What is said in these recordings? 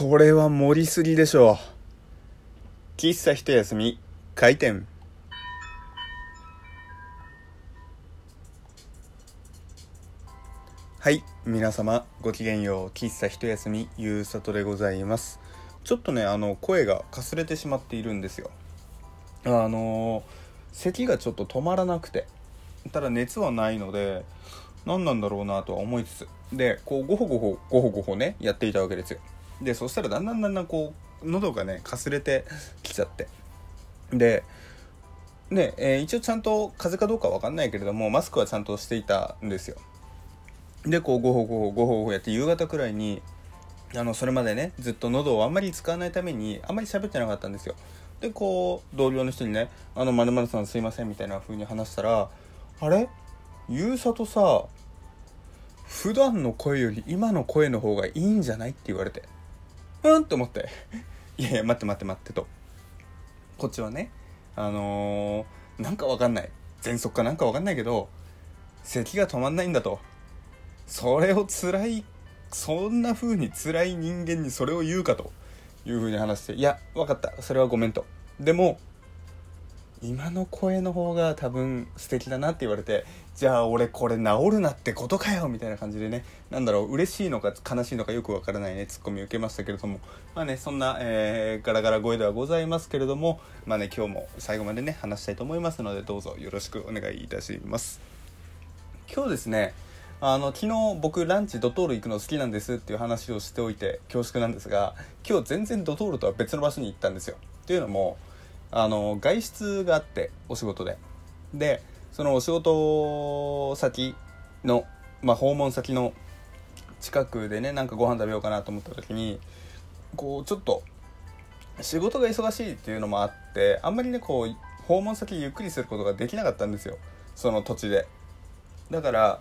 それは盛りすぎでしょ。う喫茶一休み開店。はい皆様ごきげんよう。喫茶一休みゆうさとでございます。ちょっとねあの声がかすれてしまっているんですよ。あの咳がちょっと止まらなくてただ熱はないので何なんだろうなとは思いつつでこうゴホゴホゴホゴホねやっていたわけですよでそしたらだんだんだんだんこう喉がねかすれてきちゃって。でね、えー、一応ちゃんと風邪かどうかわかんないけれどもマスクはちゃんとしていたんですよ。でこうゴホゴホゴホゴホやって夕方くらいにあのそれまでねずっと喉をあんまり使わないためにあんまり喋ってなかったんですよ。でこう同僚の人にね「あのまるさんすいません」みたいな風に話したら「あれ？ゆうさとさ普段の声より今の声の方がいいんじゃない?」って言われて。うんと思って「いやいや待って待って待って」と。こっちはねあのー、なんかわかんない。喘息かなんかわかんないけど咳が止まんないんだと。それを辛いそんな風に辛い人間にそれを言うかという風に話して「いやわかった。それはごめん」と。でも今の声の方が多分素敵だなって言われてじゃあ俺これ治るなってことかよみたいな感じでねなんだろう嬉しいのか悲しいのかよくわからないねツッコミ受けましたけれどもまあねそんな、えー、ガラガラ声ではございますけれどもまあね今日も最後までね話したいと思いますのでどうぞよろしくお願いいたします。今日ですねあの昨日僕ランチドトール行くの好きなんですっていう話をしておいて恐縮なんですが今日全然ドトールとは別の場所に行ったんですよ。っていうのもあの外出があってお仕事で。でそのお仕事先の、まあ、訪問先の近くでねなんかご飯食べようかなと思った時にこうちょっと仕事が忙しいっていうのもあってあんまりねこう訪問先ゆっくりすることができなかったんですよ。その土地で。だから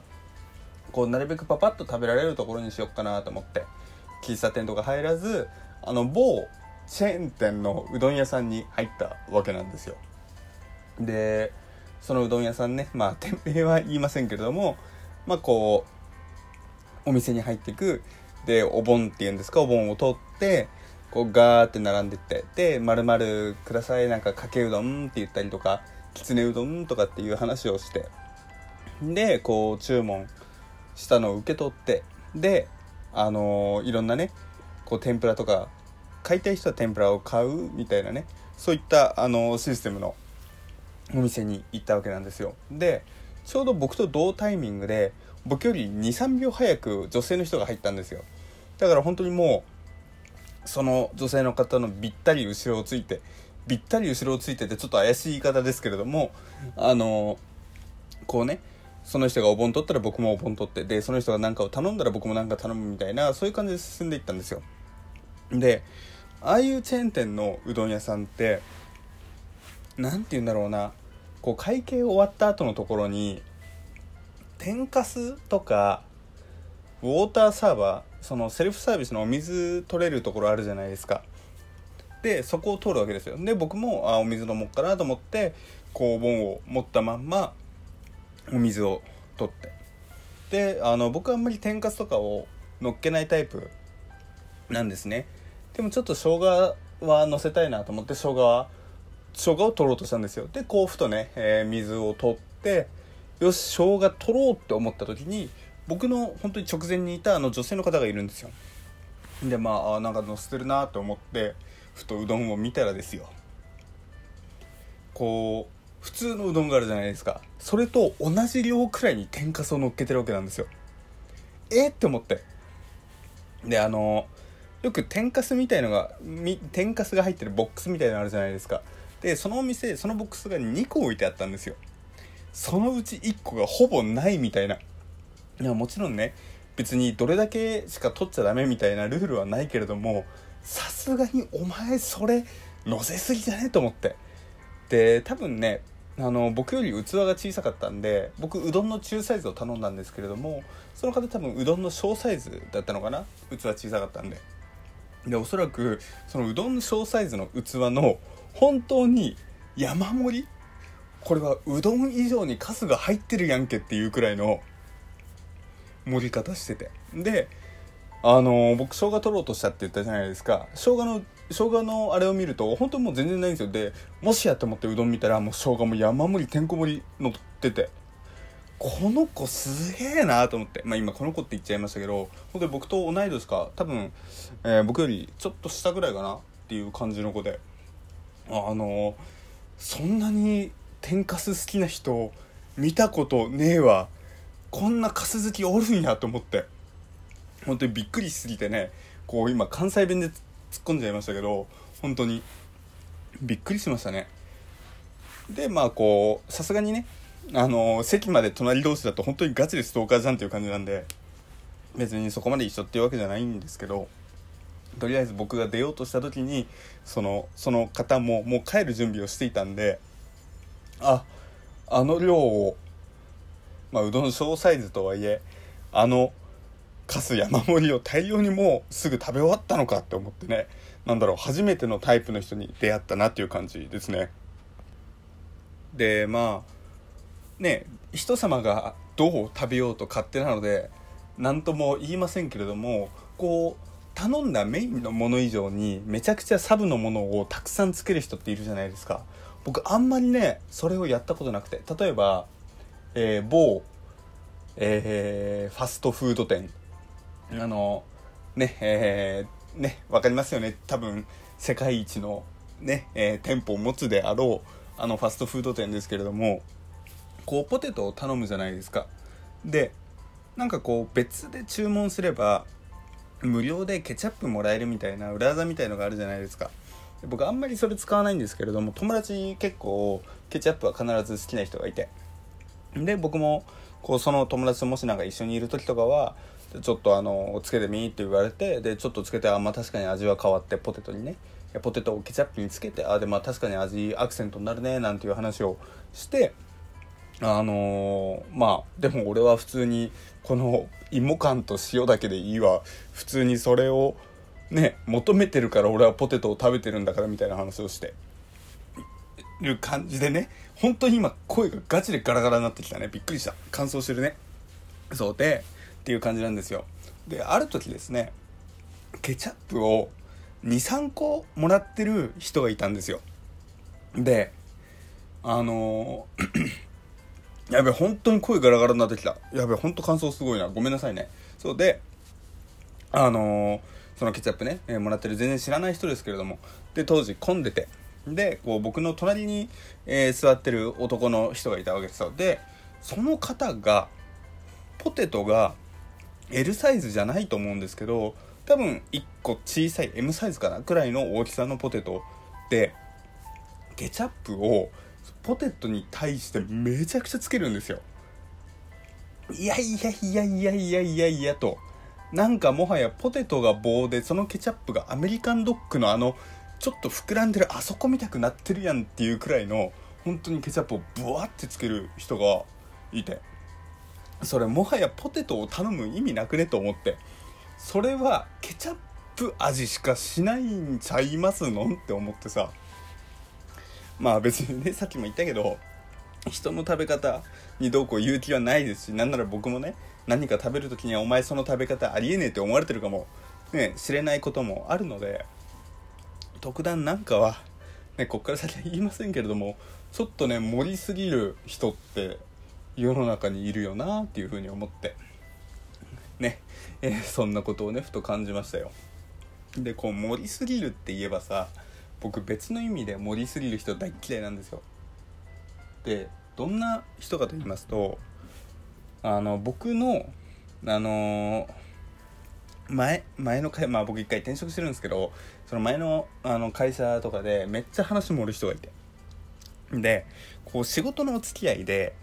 こうなるべくパパッと食べられるところにしよっかなと思って。喫茶店とか入らずあの某チェーン店のうどん屋さんに入ったわけなんですよ。でそのうどん屋さんねまあ店名は言いませんけれどもまあこうお店に入っていくでお盆っていうんですかお盆を取ってこうガーって並んでってで「まるください」なんかかけうどんって言ったりとかきつねうどんとかっていう話をしてでこう注文したのを受け取ってであのー、いろんなねこう天ぷらとか買いたい人は天ぷらを買うみたいなねそういったあのシステムのお店に行ったわけなんですよ。でちょうど僕と同タイミングで僕より23秒早く女性の人が入ったんですよ。だから本当にもうその女性の方のびったり後ろをついてびったり後ろをついててちょっと怪しい言い方ですけれどもあのこうねその人がお盆取ったら僕もお盆取ってでその人が何かを頼んだら僕も何か頼むみたいなそういう感じで進んでいったんですよ。でああいうチェーン店のうどん屋さんって何て言うんだろうなこう会計終わった後のところに天かすとかウォーターサーバーそのセルフサービスのお水取れるところあるじゃないですか。でそこを通るわけですよ。で僕もあお水飲もうかなと思ってこうお盆を持ったまんまお水を取って。であの僕はあんまり天かすとかをのっけないタイプなんですね。でもちょっと生姜はのせたいなと思って生姜は生姜を取ろうとしたんですよ。でこうふとね、えー、水を取ってよし生姜取ろうって思った時に僕の本当に直前にいたあの女性の方がいるんですよ。でまあなんかのせてるなと思ってふとうどんを見たらですよ。こう普通のうどんがあるじゃないですか。それと同じ量くらいに天かすを乗っけてるわけなんですよ。えって思って。であのよく天かすみたいのが天かすが入ってるボックスみたいのあるじゃないですか。でそのお店そのボックスが2個置いてあったんですよ。そのうち1個がほぼないみたいな。いやもちろんね別にどれだけしか取っちゃダメみたいなルールはないけれどもさすがにお前それ乗せすぎじゃねと思って。で多分ねあの僕より器が小さかったんで僕うどんの中サイズを頼んだんですけれどもその方多分うどんの小サイズだったのかな？器小さかったんで。でおそらくそのうどんの小サイズの器の本当に山盛り？これはうどん以上にカスが入ってるやんけっていうくらいの盛り方してて。であの僕生姜取ろうとしたって言ったじゃないですか。生姜の生姜のあれを見ると本当にもう全然ないんですよ。でもしやと思ってうどん見たらもう生姜も山盛りてんこ盛り乗ってて。この子すげえなと思って。まあ今この子って言っちゃいましたけど本当に僕と同い年か。多分、えー、僕よりちょっと下ぐらいかなっていう感じの子で。あのそんなに天かす好きな人見たことねえわ。こんなかす好きおるんやと思って。本当にびっくりしすぎてね。こう今関西弁で突っ込んじゃいましたけど本当にびっくりしましたね。でまあこうさすがにねあの席まで隣同士だと本当にガチでストーカーじゃんっていう感じなんで別にそこまで一緒っていうわけじゃないんですけどとりあえず僕が出ようとした時にそのその方ももう帰る準備をしていたんでああの量をまあうどん小サイズとはいえあのかす山盛りを大量にもうすぐ食べ終わったのかって思ってねなんだろう初めてのタイプの人に出会ったなっていう感じですね。でまあね人様がどう食べようと勝手なので何とも言いませんけれどもこう頼んだメインのもの以上にめちゃくちゃサブのものをたくさんつける人っているじゃないですか。僕あんまりねそれをやったことなくて例えば、えー、某、えー、ファストフード店。あのねえー、ね分かりますよね。多分世界一のね、えー、店舗を持つであろうあのファストフード店ですけれどもこうポテトを頼むじゃないですか。でなんかこう別で注文すれば無料でケチャップもらえるみたいな裏技みたいのがあるじゃないですか。僕あんまりそれ使わないんですけれども友達に結構ケチャップは必ず好きな人がいて。で僕もこうその友達ともしなんか一緒にいる時とかはちょっとあのつけてみって言われてでちょっとつけてあまあ確かに味は変わってポテトにね。ポテトをケチャップにつけてあでまあ確かに味アクセントになるねなんていう話をしてあのー、まあでも俺は普通にこの芋感と塩だけでいいわ。普通にそれをね求めてるから俺はポテトを食べてるんだからみたいな話をして。る感じでね本当に今声がガチでガラガラになってきたねびっくりした。乾燥してるね。そうでっていう感じなんですよ。である時ですねケチャップを23個もらってる人がいたんですよ。であのーやべ本当に声ガラガラになってきた。やべ本当感想すごいな。ごめんなさいね。そうであのー、そのケチャップね、えー、もらってる全然知らない人ですけれども。で当時混んでて。でこう僕の隣に、えー、座ってる男の人がいたわけですよ。でその方がポテトが L サイズじゃないと思うんですけど多分1個小さい M サイズかなくらいの大きさのポテトでケチャップをポテトに対してめちゃくちゃつけるんですよ。いやいやいやいやいやいやいやと。なんかもはやポテトが棒でそのケチャップがアメリカンドッグのあのちょっと膨らんでるあそこ見たくなってるやんっていうくらいの本当にケチャップをブワってつける人がいて。それもはやポテトを頼む意味なくねと思って。それはケチャップ味しかしないんちゃいますの？んって思ってさ。まあ別にねさっきも言ったけど人の食べ方にどうこう言う気はないですしなんなら僕もね何か食べる時にはお前その食べ方ありえねえって思われてるかもね知れないこともあるので特段なんかはねこっから先は言いませんけれどもちょっとね盛りすぎる人って世の中にいるよなっていうふうに思ってね、えー、そんなことをねふと感じましたよ。でこう盛りすぎるって言えばさ僕別の意味で盛りすぎる人大嫌いなんですよ。でどんな人かと言いますとあの僕のあの前前の会まあ僕一回転職してるんですけどその前のあの会社とかでめっちゃ話盛る人がいて。でこう仕事のお付き合いで、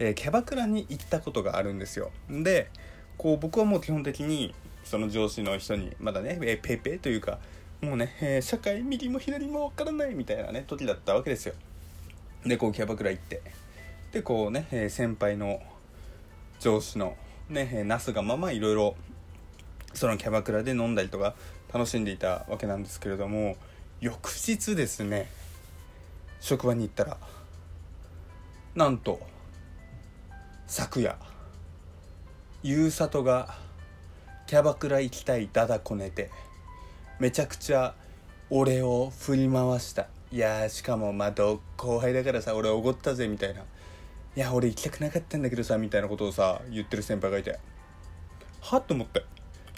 えー、キャバクラに行ったことがあるんですよ。でこう僕はもう基本的にその上司の人にまだね、えー、ペイペイというかもうね、えー、社会右も左も分からないみたいなね時だったわけですよ。でこうキャバクラ行って。でこうね、えー、先輩の上司のね、えー、なすがままいろいろそのキャバクラで飲んだりとか楽しんでいたわけなんですけれども翌日ですね職場に行ったらなんと昨夜ゆうさとがキャバクラ行きたいダダこねてめちゃくちゃ俺を振り回した。いやしかもまあ後輩だからさ俺おごったぜみたいな。いや俺行きたくなかったんだけどさみたいなことをさ言ってる先輩がいて。はっと思って。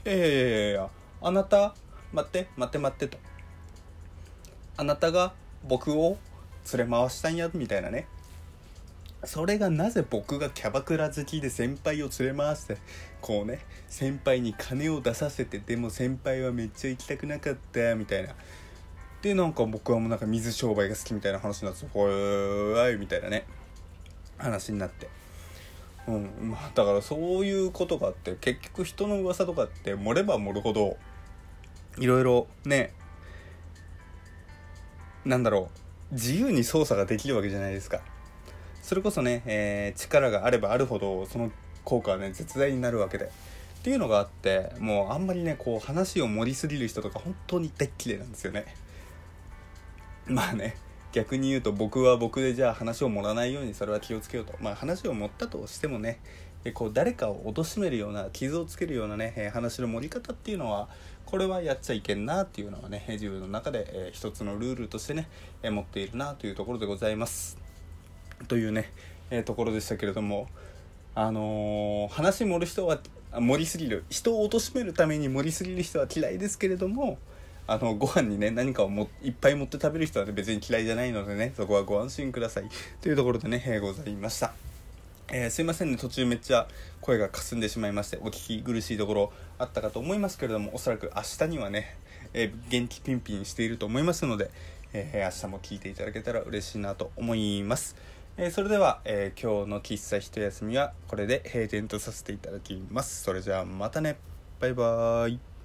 いやいやいやいやあなた待って待って待ってと。あなたが僕を連れ回したんやみたいなね。それがなぜ僕がキャバクラ好きで先輩を連れ回してこうね先輩に金を出させてでも先輩はめっちゃ行きたくなかったみたいな。でなんか僕はもうなんか水商売が好きみたいな話になってほーいみたいなね話になって。うんまあだからそういうことがあって結局人の噂とかって盛れば盛るほどいろいろねなんだろう自由に操作ができるわけじゃないですか。それこそね、えー、力があればあるほどその効果はね絶大になるわけで。っていうのがあってもうあんまりねこう話を盛りすぎる人とか本当に大っ嫌いなんですよね。まあね逆に言うと僕は僕でじゃあ話を盛らないようにそれは気をつけようと。まあ話を盛ったとしてもねこう誰かを貶めるような傷をつけるようなね話の盛り方っていうのはこれはやっちゃいけんなっていうのはね自分の中で、えー、一つのルールとしてね、え、持っているなというところでございます。というね、えー、ところでしたけれどもあのー、話盛る人は盛りすぎる。人を貶めるために盛りすぎる人は嫌いですけれどもあのご飯にね何かをもいっぱい持って食べる人は、ね、別に嫌いじゃないのでねそこはご安心ください。というところでね、えー、ございました。えー、すいませんね途中めっちゃ声がかすんでしまいましてお聞き苦しいところあったかと思いますけれどもおそらく明日にはね、えー、元気ピンピンしていると思いますので、えー、明日も聞いていただけたら嬉しいなと思います、えそれでは、え今日の喫茶一休みはこれで閉店とさせていただきます。それじゃあまたね。バイバーイ。